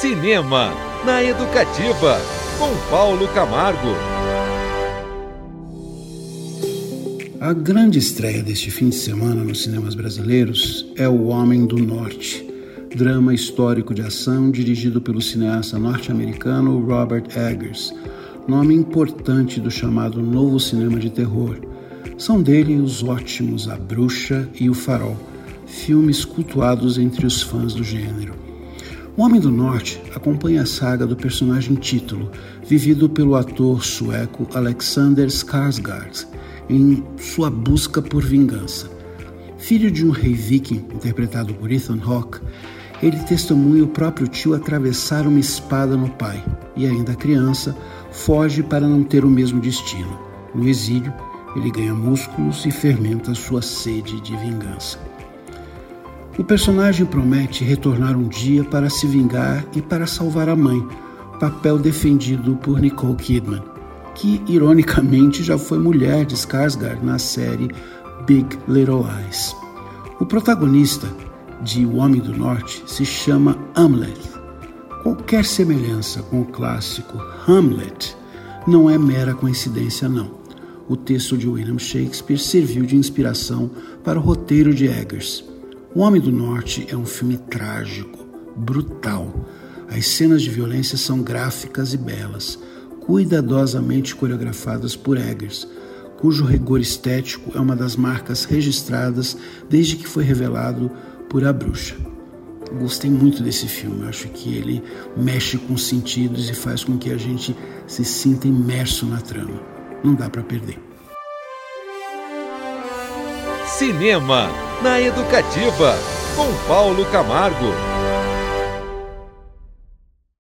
Cinema na Educativa, com Paulo Camargo. A grande estreia deste fim de semana nos cinemas brasileiros é O Homem do Norte, drama histórico de ação dirigido pelo cineasta norte-americano Robert Eggers, nome importante do chamado novo cinema de terror. São dele os ótimos A Bruxa e O Farol, filmes cultuados entre os fãs do gênero. O Homem do Norte acompanha a saga do personagem título, vivido pelo ator sueco Alexander Skarsgård, em sua busca por vingança. Filho de um rei viking, interpretado por Ethan Hawke, ele testemunha o próprio tio atravessar uma espada no pai e, ainda criança, foge para não ter o mesmo destino. No exílio, ele ganha músculos e fermenta sua sede de vingança. O personagem promete retornar um dia para se vingar e para salvar a mãe, papel defendido por Nicole Kidman, que ironicamente já foi mulher de Skarsgård na série Big Little Lies. O protagonista de O Homem do Norte se chama Hamlet. Qualquer semelhança com o clássico Hamlet não é mera coincidência, não. O texto de William Shakespeare serviu de inspiração para o roteiro de Eggers. O Homem do Norte é um filme trágico, brutal. As cenas de violência são gráficas e belas, cuidadosamente coreografadas por Eggers, cujo rigor estético é uma das marcas registradas desde que foi revelado por A Bruxa. Gostei muito desse filme, acho que ele mexe com os sentidos e faz com que a gente se sinta imerso na trama. Não dá para perder. Cinema na Educativa, com Paulo Camargo.